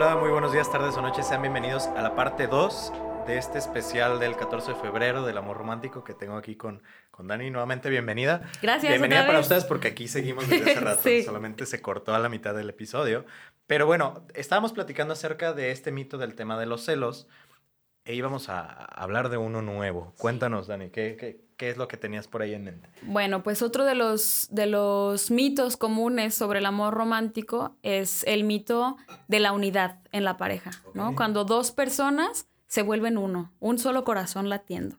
Hola, muy buenos días, tardes o noches. Sean bienvenidos a la parte 2 de este especial del 14 de febrero del amor romántico que tengo aquí con, con Dani. Nuevamente, bienvenida. Gracias. Bienvenida para ustedes porque aquí seguimos desde hace rato. Solamente se cortó a la mitad del episodio. Pero bueno, estábamos platicando acerca de este mito del tema de los celos e íbamos a hablar de uno nuevo. Cuéntanos, Dani, ¿qué, qué, es lo que tenías por ahí en mente? Bueno, pues otro de los, de los mitos comunes sobre el amor romántico es el mito de la unidad en la pareja, ¿no? Cuando dos personas se vuelven uno, un solo corazón latiendo.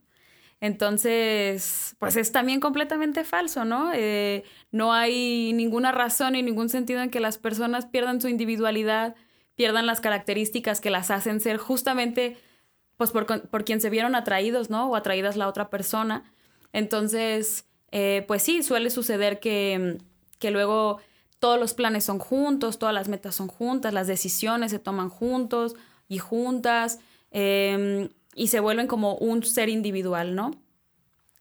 Entonces, pues es también completamente falso, ¿no? Eh, no hay ninguna razón y ningún sentido en que las personas pierdan su individualidad, pierdan las características que las hacen ser justamente pues por, por quien se vieron atraídos, ¿no? O atraídas la otra persona. Entonces, eh, pues sí, suele suceder que, que luego todos los planes son juntos, todas las metas son juntas, las decisiones se toman juntos y juntas, em, y se vuelven como un ser individual, ¿no?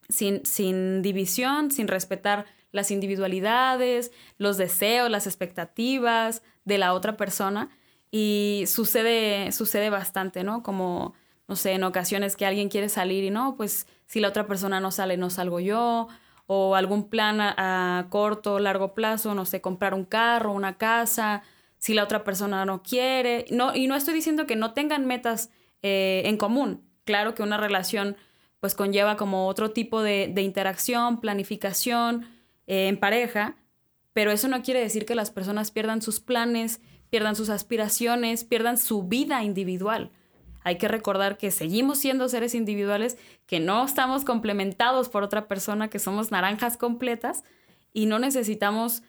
Sin, sin división, sin respetar las individualidades, los deseos, las expectativas de la otra persona. Y sucede, sucede bastante, ¿no? Como no sé, en ocasiones que alguien quiere salir y no, pues si la otra persona no sale, no salgo yo, o algún plan a, corto, largo plazo, no sé, comprar un carro, una casa, si la otra persona no quiere. No, y no estoy diciendo que no tengan metas eh, en común. Claro que una relación pues conlleva como otro tipo de, interacción, planificación eh, en pareja, pero eso no quiere decir que las personas pierdan sus planes, pierdan sus aspiraciones, pierdan su vida individual. Hay que recordar que seguimos siendo seres individuales, que no estamos complementados por otra persona, que somos naranjas completas y no necesitamos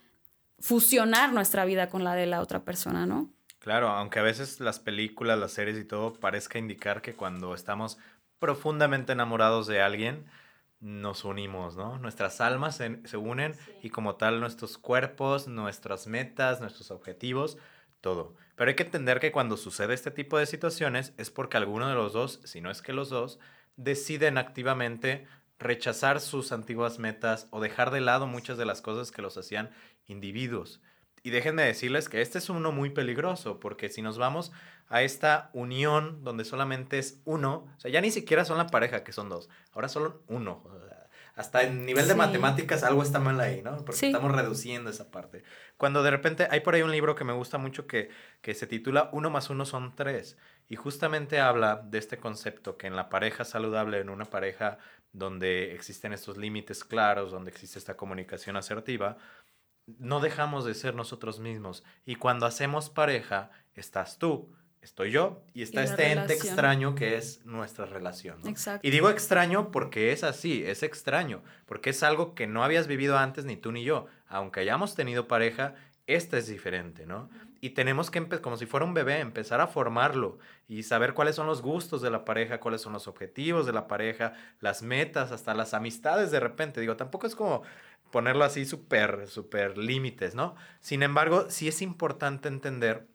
fusionar nuestra vida con la de la otra persona, ¿no? Claro, aunque a veces las películas, las series y todo parezca indicar que cuando estamos profundamente enamorados de alguien, nos unimos, ¿no? Nuestras almas se, unen y como tal nuestros cuerpos, nuestras metas, nuestros objetivos todo. Pero hay que entender que cuando sucede este tipo de situaciones es porque alguno de los dos, si no es que los dos, deciden activamente rechazar sus antiguas metas o dejar de lado muchas de las cosas que los hacían individuos. Y déjenme decirles que este es uno muy peligroso, porque si nos vamos a esta unión donde solamente es uno, o sea, ya ni siquiera son la pareja, que son dos, ahora solo uno hasta en nivel de matemáticas algo está mal ahí, ¿no? Porque estamos reduciendo esa parte. Cuando de repente hay por ahí un libro que me gusta mucho que, que se titula Uno más uno son tres. Y justamente habla de este concepto que en la pareja saludable, en una pareja donde existen estos límites claros, donde existe esta comunicación asertiva, no dejamos de ser nosotros mismos. Y cuando hacemos pareja, estás tú, estoy yo y está este ente extraño que es nuestra relación. Exacto. Y digo extraño porque es así, es extraño, porque es algo que no habías vivido antes ni tú ni yo. Aunque hayamos tenido pareja, esta es diferente, ¿no? Y tenemos que, como si fuera un bebé, empezar a formarlo y saber cuáles son los gustos de la pareja, cuáles son los objetivos de la pareja, las metas, hasta las amistades de repente. Digo, tampoco es como ponerlo así súper, súper límites, ¿no? Sin embargo, sí es importante entender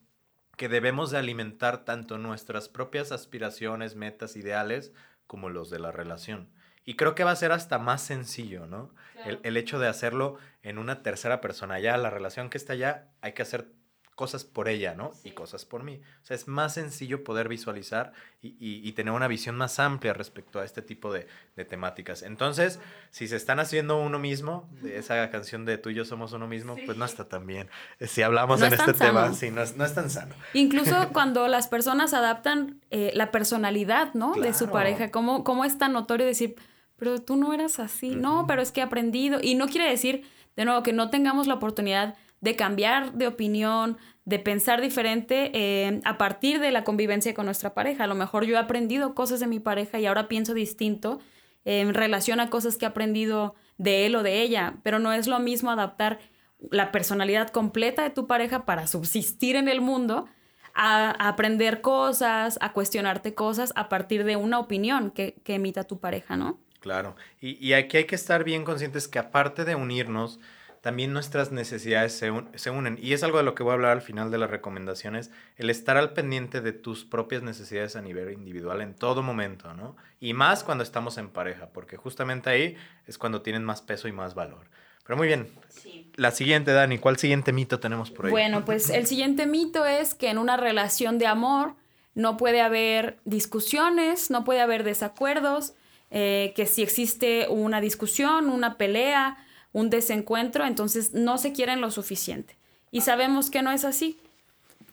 que debemos de alimentar tanto nuestras propias aspiraciones, metas, ideales, como los de la relación. Y creo que va a ser hasta más sencillo, ¿no? El, el, hecho de hacerlo en una tercera persona. Ya la relación que está allá, hay que hacer cosas por ella, ¿no? Y cosas por mí. O sea, es más sencillo poder visualizar y, y, tener una visión más amplia respecto a este tipo de, de, temáticas. Entonces, si se están haciendo uno mismo, de esa canción de tú y yo somos uno mismo, pues no está tan bien. Eh, si hablamos en este tema, sí, no es, no es, tan sano. Incluso cuando las personas adaptan eh, la personalidad, ¿no? De su pareja, ¿cómo, ¿cómo es tan notorio decir, pero tú no eras así? No, pero es que he aprendido. Y no quiere decir, de nuevo, que no tengamos la oportunidad de cambiar de opinión, de pensar diferente eh, a partir de la convivencia con nuestra pareja. A lo mejor yo he aprendido cosas de mi pareja y ahora pienso distinto en relación a cosas que he aprendido de él o de ella, pero no es lo mismo adaptar la personalidad completa de tu pareja para subsistir en el mundo a, aprender cosas, a cuestionarte cosas a partir de una opinión que, emita tu pareja, ¿no? Claro, y, y aquí hay que estar bien conscientes que aparte de unirnos, también nuestras necesidades se, unen. Y es algo de lo que voy a hablar al final de las recomendaciones, el estar al pendiente de tus propias necesidades a nivel individual en todo momento, ¿no? Y más cuando estamos en pareja, porque justamente ahí es cuando tienen más peso y más valor. Pero muy bien. La siguiente, Dani, ¿cuál siguiente mito tenemos por ahí? Bueno, pues el siguiente mito es que en una relación de amor no puede haber discusiones, no puede haber desacuerdos, eh, que si existe una discusión, una pelea, un desencuentro, entonces no se quieren lo suficiente. Y sabemos que no es así.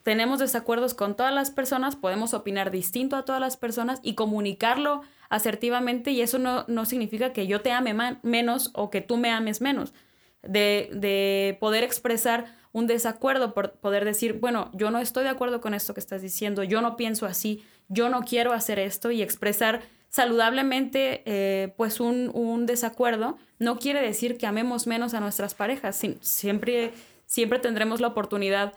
Tenemos desacuerdos con todas las personas, podemos opinar distinto a todas las personas y comunicarlo asertivamente y eso no, no significa que yo te ame menos o que tú me ames menos. De, de poder expresar un desacuerdo, por poder decir, bueno, yo no estoy de acuerdo con esto que estás diciendo, yo no pienso así, yo no quiero hacer esto y expresar saludablemente eh, pues un, un, desacuerdo no quiere decir que amemos menos a nuestras parejas, siempre, siempre tendremos la oportunidad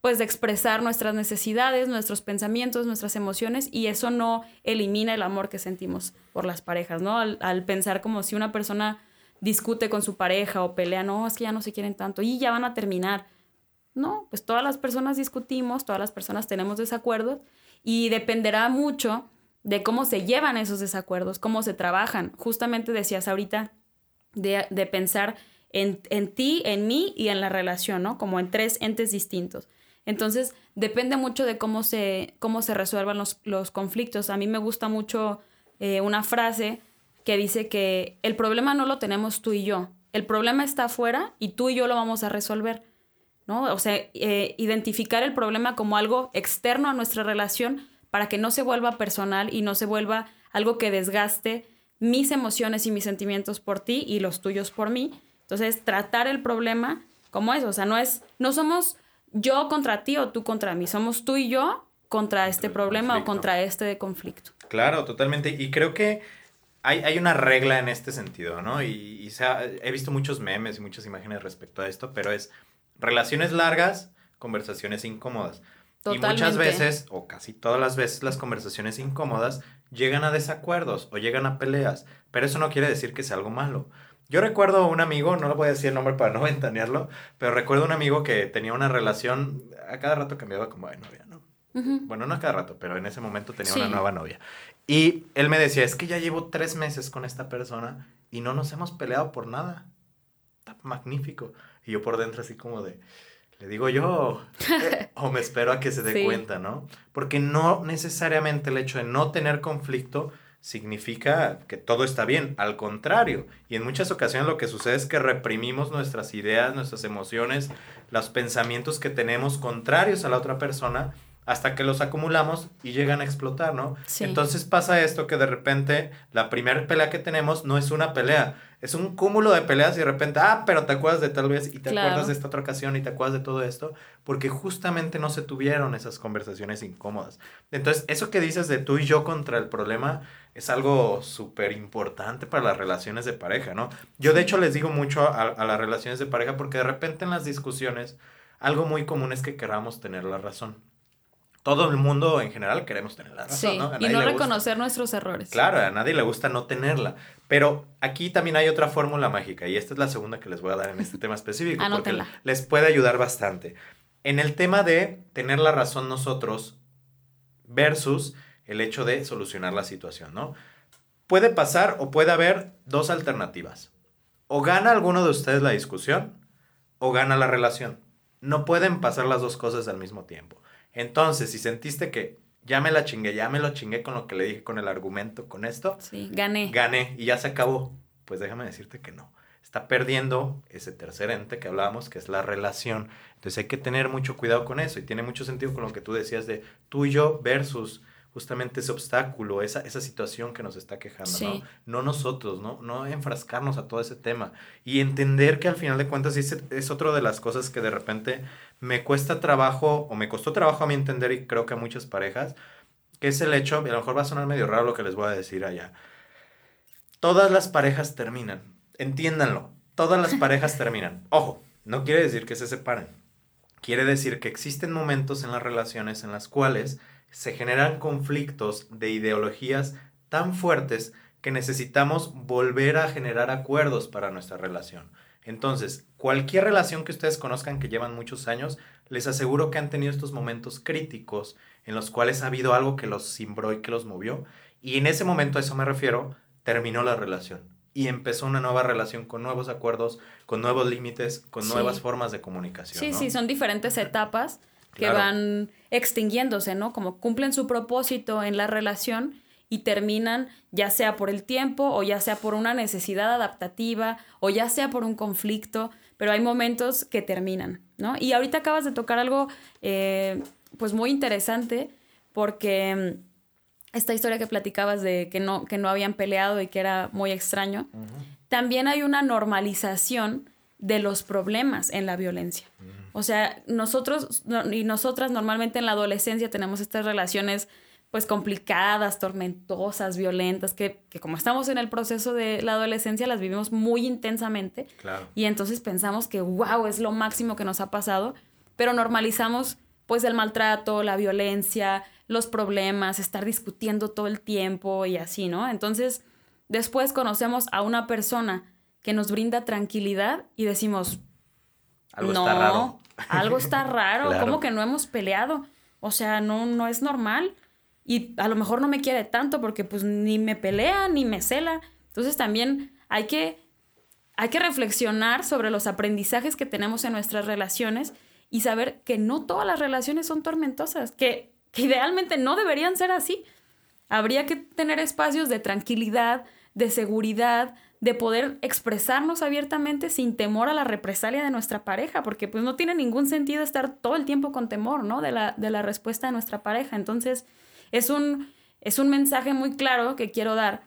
pues de expresar nuestras necesidades, nuestros pensamientos, nuestras emociones y eso no elimina el amor que sentimos por las parejas, ¿no? Al, al pensar como si una persona discute con su pareja o pelea, no, es que ya no se quieren tanto y ya van a terminar. No, pues todas las personas discutimos, todas las personas tenemos desacuerdos y dependerá mucho de cómo se llevan esos desacuerdos, cómo se trabajan. Justamente decías ahorita de, de pensar en, en, ti, en mí y en la relación, ¿no? Como en tres entes distintos. Entonces, depende mucho de cómo se, cómo se resuelvan los, los conflictos. A mí me gusta mucho eh, una frase que dice que el problema no lo tenemos tú y yo, el problema está afuera y tú y yo lo vamos a resolver, ¿no? O sea, eh, identificar el problema como algo externo a nuestra relación para que no se vuelva personal y no se vuelva algo que desgaste mis emociones y mis sentimientos por ti y los tuyos por mí. Entonces, tratar el problema como eso, o sea, no es, no somos yo contra ti o tú contra mí, somos tú y yo contra este problema o contra este conflicto. Claro, totalmente. Y creo que hay, hay, una regla en este sentido, ¿no? Y, he visto muchos memes y muchas imágenes respecto a esto, pero es relaciones largas, conversaciones incómodas. Totalmente. Y muchas veces, o casi todas las veces, las conversaciones incómodas llegan a desacuerdos o llegan a peleas, pero eso no quiere decir que sea algo malo. Yo recuerdo un amigo, no lo voy a decir el nombre para no ventanearlo, pero recuerdo un amigo que tenía una relación, a cada rato cambiaba como de novia, ¿no? Bueno, no a cada rato, pero en ese momento tenía sí. una nueva novia. Y él me decía, es que ya llevo tres meses con esta persona y no nos hemos peleado por nada. Está magnífico. Y yo por dentro así como de, le digo yo, o me espero a que se dé sí. cuenta, ¿no? Porque no necesariamente el hecho de no tener conflicto significa que todo está bien, al contrario. Y en muchas ocasiones lo que sucede es que reprimimos nuestras ideas, nuestras emociones, los pensamientos que tenemos contrarios a la otra persona hasta que los acumulamos y llegan a explotar, ¿no? Sí. Entonces pasa esto que de repente la primera pelea que tenemos no es una pelea, es un cúmulo de peleas y de repente, ah, pero te acuerdas de tal vez y te claro. acuerdas de esta otra ocasión y te acuerdas de todo esto, porque justamente no se tuvieron esas conversaciones incómodas. Entonces, eso que dices de tú y yo contra el problema es algo súper importante para las relaciones de pareja, ¿no? Yo de hecho les digo mucho a, a las relaciones de pareja porque de repente en las discusiones algo muy común es que queramos tener la razón todo el mundo en general queremos tener la razón, sí, ¿no? y no reconocer nuestros errores. Claro, a nadie le gusta no tenerla. Pero aquí también hay otra fórmula mágica y esta es la segunda que les voy a dar en este tema específico porque les puede ayudar bastante. En el tema de tener la razón nosotros versus el hecho de solucionar la situación, ¿no? Puede pasar o puede haber dos alternativas. O gana alguno de ustedes la discusión o gana la relación. No pueden pasar las dos cosas al mismo tiempo. Entonces, si sentiste que ya me la chingué, ya me lo chingué con lo que le dije, con el argumento, con esto. Sí, gané. Gané y ya se acabó. Pues déjame decirte que no. Está perdiendo ese tercer ente que hablábamos, que es la relación. Entonces hay que tener mucho cuidado con eso y tiene mucho sentido con lo que tú decías de tú y yo versus justamente ese obstáculo, esa, esa situación que nos está quejando, sí. ¿no? No nosotros, ¿no? No enfrascarnos a todo ese tema y entender que al final de cuentas es, es otra de las cosas que de repente me cuesta trabajo, o me costó trabajo a mí entender, y creo que a muchas parejas, que es el hecho, y a lo mejor va a sonar medio raro lo que les voy a decir allá. Todas las parejas terminan, entiéndanlo, todas las parejas terminan. Ojo, no quiere decir que se separen. Quiere decir que existen momentos en las relaciones en las cuales se generan conflictos de ideologías tan fuertes que necesitamos volver a generar acuerdos para nuestra relación. Entonces, cualquier relación que ustedes conozcan que llevan muchos años, les aseguro que han tenido estos momentos críticos en los cuales ha habido algo que los cimbró y que los movió. Y en ese momento, a eso me refiero, terminó la relación. y empezó una nueva relación con nuevos acuerdos, con nuevos límites, con nuevas formas de comunicación. Sí, sí, son diferentes etapas que van extinguiéndose, ¿no? Como cumplen su propósito en la relación y terminan ya sea por el tiempo o ya sea por una necesidad adaptativa o ya sea por un conflicto, pero hay momentos que terminan, ¿no? Y ahorita acabas de tocar algo eh, pues muy interesante porque mm, esta historia que platicabas de que no, que no habían peleado y que era muy extraño, también hay una normalización de los problemas en la violencia. O sea, nosotros y nosotras normalmente en la adolescencia tenemos estas relaciones pues complicadas, tormentosas, violentas, que, que, como estamos en el proceso de la adolescencia las vivimos muy intensamente. Y entonces pensamos que, wow, es lo máximo que nos ha pasado, pero normalizamos pues el maltrato, la violencia, los problemas, estar discutiendo todo el tiempo y así, ¿no? Entonces, después conocemos a una persona que nos brinda tranquilidad y decimos, algo no, está raro. algo está raro, ¿cómo que no hemos peleado? O sea, no, no es normal. Y a lo mejor no me quiere tanto porque pues ni me pelea ni me cela. Entonces también hay que, hay que reflexionar sobre los aprendizajes que tenemos en nuestras relaciones y saber que no todas las relaciones son tormentosas, que, idealmente no deberían ser así. Habría que tener espacios de tranquilidad, de seguridad, de poder expresarnos abiertamente sin temor a la represalia de nuestra pareja, porque pues no tiene ningún sentido estar todo el tiempo con temor, ¿no? De la, de la respuesta de nuestra pareja. Entonces, es un, es un mensaje muy claro que quiero dar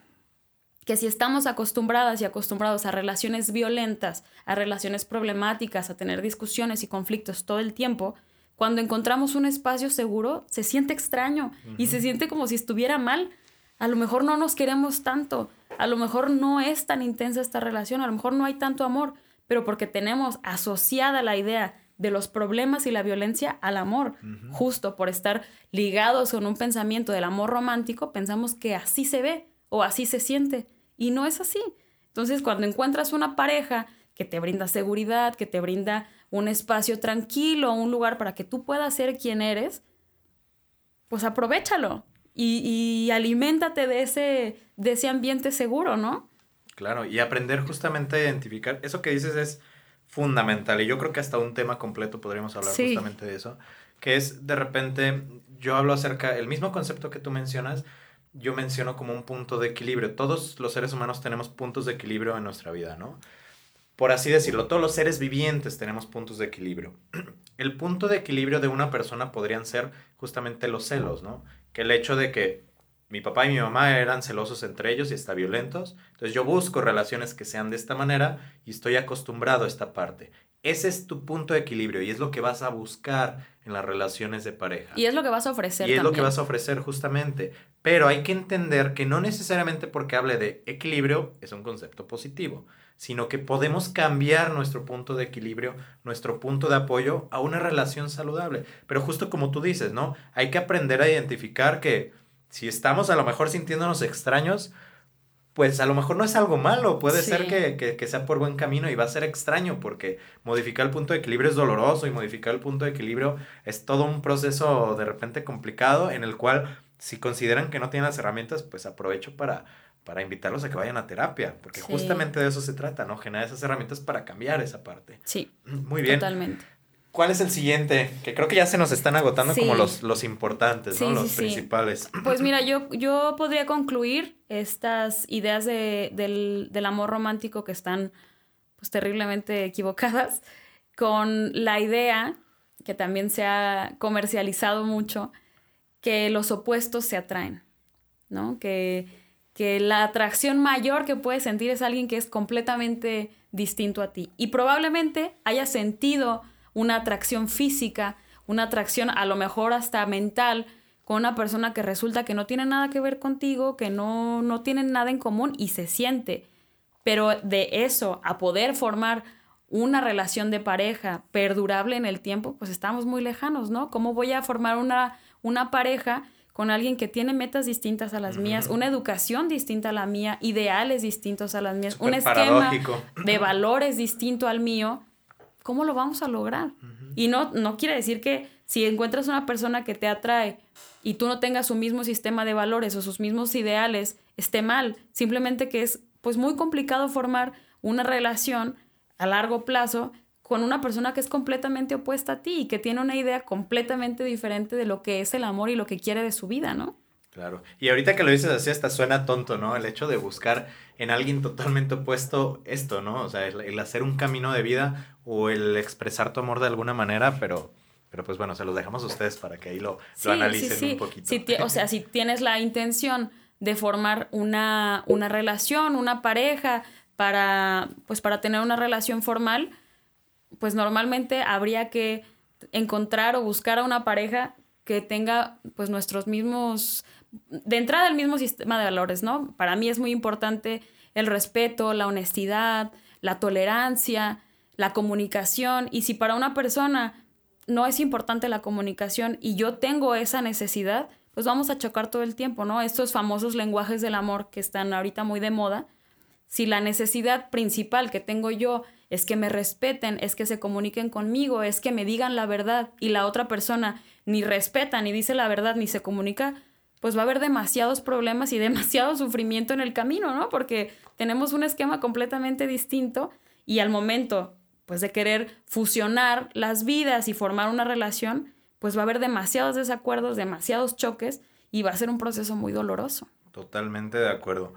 que si estamos acostumbradas y acostumbrados a relaciones violentas, a relaciones problemáticas, a tener discusiones y conflictos todo el tiempo, cuando encontramos un espacio seguro, se siente extraño y se siente como si estuviera mal. A lo mejor no nos queremos tanto, a lo mejor no es tan intensa esta relación, a lo mejor no hay tanto amor, pero porque tenemos asociada la idea de los problemas y la violencia al amor, justo por estar ligados con un pensamiento del amor romántico, pensamos que así se ve o así se siente. Y no es así. Entonces, cuando encuentras una pareja que te brinda seguridad, que te brinda un espacio tranquilo, un lugar para que tú puedas ser quien eres, pues aprovechalo y, y aliméntate de ese, de ese ambiente seguro, ¿no? Claro, y aprender justamente a identificar, eso que dices es fundamental y yo creo que hasta un tema completo podríamos hablar justamente de eso, que es de repente, yo hablo acerca, el mismo concepto que tú mencionas, yo menciono como un punto de equilibrio. Todos los seres humanos tenemos puntos de equilibrio en nuestra vida, ¿no? Por así decirlo, todos los seres vivientes tenemos puntos de equilibrio. El punto de equilibrio de una persona podrían ser justamente los celos, ¿no? Que el hecho de que mi papá y mi mamá eran celosos entre ellos y hasta violentos, entonces yo busco relaciones que sean de esta manera y estoy acostumbrado a esta parte. Ese es tu punto de equilibrio y es lo que vas a buscar en las relaciones de pareja. Y es lo que vas a ofrecer. Y es lo que vas a ofrecer justamente. Pero hay que entender que no necesariamente porque hable de equilibrio es un concepto positivo, sino que podemos cambiar nuestro punto de equilibrio, nuestro punto de apoyo a una relación saludable. Pero justo como tú dices, ¿no? Hay que aprender a identificar que si estamos a lo mejor sintiéndonos extraños, pues a lo mejor no es algo malo, puede ser que, sea por buen camino y va a ser extraño porque modificar el punto de equilibrio es doloroso y modificar el punto de equilibrio es todo un proceso de repente complicado en el cual si consideran que no tienen las herramientas, pues aprovecho para, para invitarlos a que vayan a terapia, porque justamente de eso se trata, ¿no? Generar esas herramientas para cambiar esa parte. Sí. Muy bien. Totalmente. ¿Cuál es el siguiente? Que creo que ya se nos están agotando como los, los importantes, ¿no? los principales. Pues mira, yo, yo podría concluir estas ideas de, del, del, amor romántico que están pues terriblemente equivocadas con la idea que también se ha comercializado mucho que los opuestos se atraen, ¿no? Que, que la atracción mayor que puedes sentir es alguien que es completamente distinto a ti. Y probablemente haya sentido una atracción física, una atracción a lo mejor hasta mental con una persona que resulta que no tiene nada que ver contigo, que no, no tienen nada en común y se siente. Pero de eso a poder formar una relación de pareja perdurable en el tiempo, pues estamos muy lejanos, ¿no? ¿Cómo voy a formar una, una pareja con alguien que tiene metas distintas a las mías, una educación distinta a la mía, ideales distintos a las mías, un esquema de valores distinto al mío? ¿cómo lo vamos a lograr? Y no, no quiere decir que si encuentras una persona que te atrae y tú no tengas su mismo sistema de valores o sus mismos ideales, esté mal. Simplemente que es pues muy complicado formar una relación a largo plazo con una persona que es completamente opuesta a ti y que tiene una idea completamente diferente de lo que es el amor y lo que quiere de su vida, ¿no? Claro. Y ahorita que lo dices así, hasta suena tonto, ¿no? El hecho de buscar en alguien totalmente opuesto esto, ¿no? O sea, el, hacer un camino de vida o el expresar tu amor de alguna manera, pero, pero pues bueno, se los dejamos a ustedes para que ahí lo, analicen un poquito. o sea, si tienes la intención de formar una, una relación, una pareja, para, pues para tener una relación formal, pues normalmente habría que encontrar o buscar a una pareja que tenga pues nuestros mismos, de entrada el mismo sistema de valores, ¿no? Para mí es muy importante el respeto, la honestidad, la tolerancia, la comunicación, y si para una persona no es importante la comunicación y yo tengo esa necesidad, pues vamos a chocar todo el tiempo, ¿no? Estos famosos lenguajes del amor que están ahorita muy de moda, si la necesidad principal que tengo yo es que me respeten, es que se comuniquen conmigo, es que me digan la verdad y la otra persona ni respeta, ni dice la verdad, ni se comunica, pues va a haber demasiados problemas y demasiado sufrimiento en el camino, ¿no? Porque tenemos un esquema completamente distinto y al momento, pues de querer fusionar las vidas y formar una relación, pues va a haber demasiados desacuerdos, demasiados choques y va a ser un proceso muy doloroso. Totalmente de acuerdo.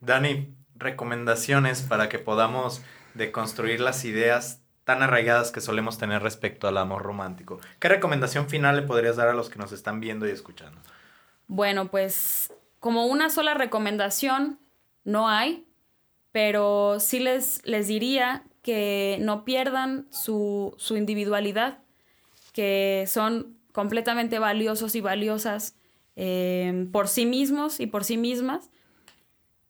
Dani, recomendaciones para que podamos deconstruir las ideas tan arraigadas que solemos tener respecto al amor romántico. ¿Qué recomendación final le podrías dar a los que nos están viendo y escuchando? Bueno, pues como una sola recomendación no hay, pero sí les, les diría que no pierdan su, individualidad, que son completamente valiosos y valiosas eh, por sí mismos y por sí mismas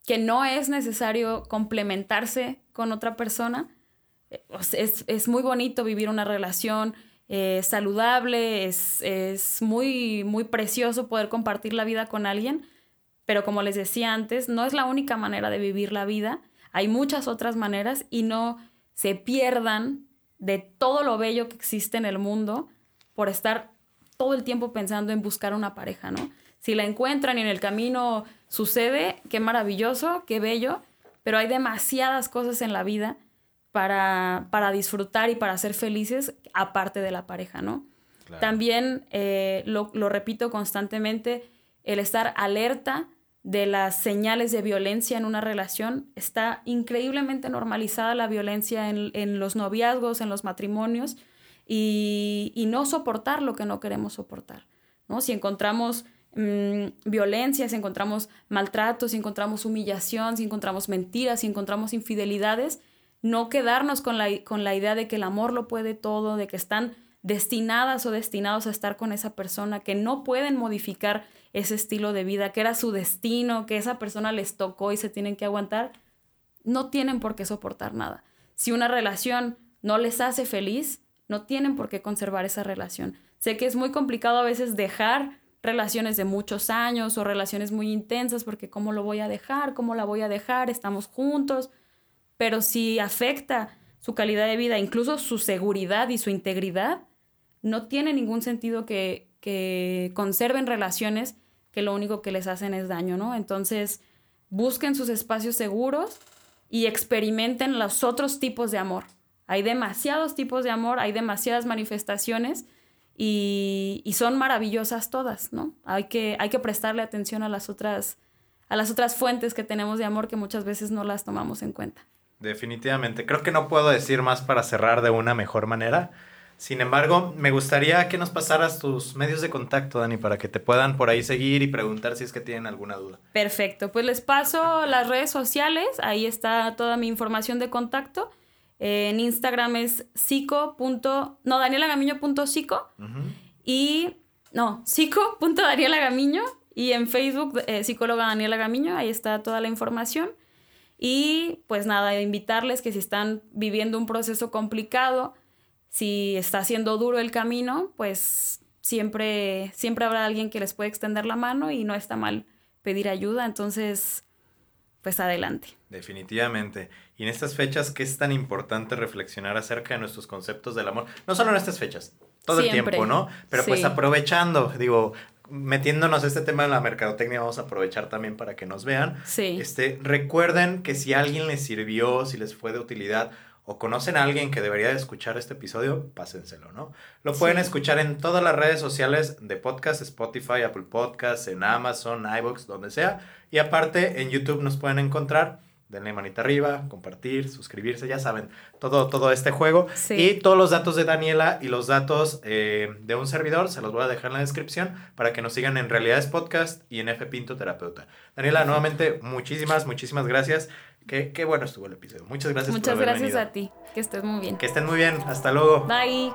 que no es necesario complementarse con otra persona. Eh, es, muy bonito vivir una relación eh, saludable, es, muy, muy precioso poder compartir la vida con alguien, pero como les decía antes, no es la única manera de vivir la vida, hay muchas otras maneras y no se pierdan de todo lo bello que existe en el mundo por estar todo el tiempo pensando en buscar una pareja, ¿no? Si la encuentran y en el camino sucede, qué maravilloso, qué bello, pero hay demasiadas cosas en la vida para, para disfrutar y para ser felices aparte de la pareja, ¿no? También, eh, lo, repito constantemente, el estar alerta de las señales de violencia en una relación. Está increíblemente normalizada la violencia en, los noviazgos, en los matrimonios, y, y, no soportar lo que no queremos soportar. ¿no? Si encontramos Mm, violencia, si encontramos maltrato, si encontramos humillación, si encontramos mentiras, si encontramos infidelidades, no quedarnos con la, con la idea de que el amor lo puede todo, de que están destinadas o destinados a estar con esa persona, que no pueden modificar ese estilo de vida, que era su destino, que esa persona les tocó y se tienen que aguantar, no tienen por qué soportar nada. Si una relación no les hace feliz, no tienen por qué conservar esa relación. Sé que es muy complicado a veces dejar relaciones de muchos años o relaciones muy intensas porque cómo lo voy a dejar, cómo la voy a dejar, estamos juntos, pero si afecta su calidad de vida, incluso su seguridad y su integridad, no tiene ningún sentido que, que conserven relaciones que lo único que les hacen es daño, ¿no? Entonces, busquen sus espacios seguros y experimenten los otros tipos de amor. Hay demasiados tipos de amor, hay demasiadas manifestaciones y, son maravillosas todas, ¿no? Hay que, hay que prestarle atención a las, otras, a las otras fuentes que tenemos de amor que muchas veces no las tomamos en cuenta. Definitivamente. Creo que no puedo decir más para cerrar de una mejor manera. Sin embargo, me gustaría que nos pasaras tus medios de contacto, Dani, para que te puedan por ahí seguir y preguntar si es que tienen alguna duda. Perfecto, pues les paso las redes sociales, ahí está toda mi información de contacto en Instagram es psico. No, danielagamiño.psico. Y. No, psico.danielagamiño. Y en Facebook, eh, psicóloga Daniela Gamiño. Ahí está toda la información. Y pues nada, invitarles que si están viviendo un proceso complicado, si está siendo duro el camino, pues siempre, siempre habrá alguien que les puede extender la mano y no está mal pedir ayuda. Entonces, pues adelante. Definitivamente. Y en estas fechas, ¿qué es tan importante reflexionar acerca de nuestros conceptos del amor? No solo en estas fechas, todo el tiempo, ¿no? Pero pues aprovechando, digo, metiéndonos este tema de la mercadotecnia, vamos a aprovechar también para que nos vean. Sí. Este, recuerden que si a alguien les sirvió, si les fue de utilidad o conocen a alguien que debería de escuchar este episodio, pásenselo, ¿no? Lo pueden escuchar en todas las redes sociales de podcast, Spotify, Apple Podcasts, en Amazon, iVoox, donde sea. Y aparte, en YouTube nos pueden encontrar denle manita arriba, compartir, suscribirse, ya saben, todo, todo este juego. Y todos los datos de Daniela y los datos eh, de un servidor se los voy a dejar en la descripción para que nos sigan en Realidades Podcast y en F Pinto Terapeuta. Daniela, nuevamente, muchísimas, muchísimas gracias. Qué, qué bueno estuvo el episodio. Muchas gracias Muchas gracias a ti. Que estés muy bien. Que estén muy bien. Hasta luego. Bye.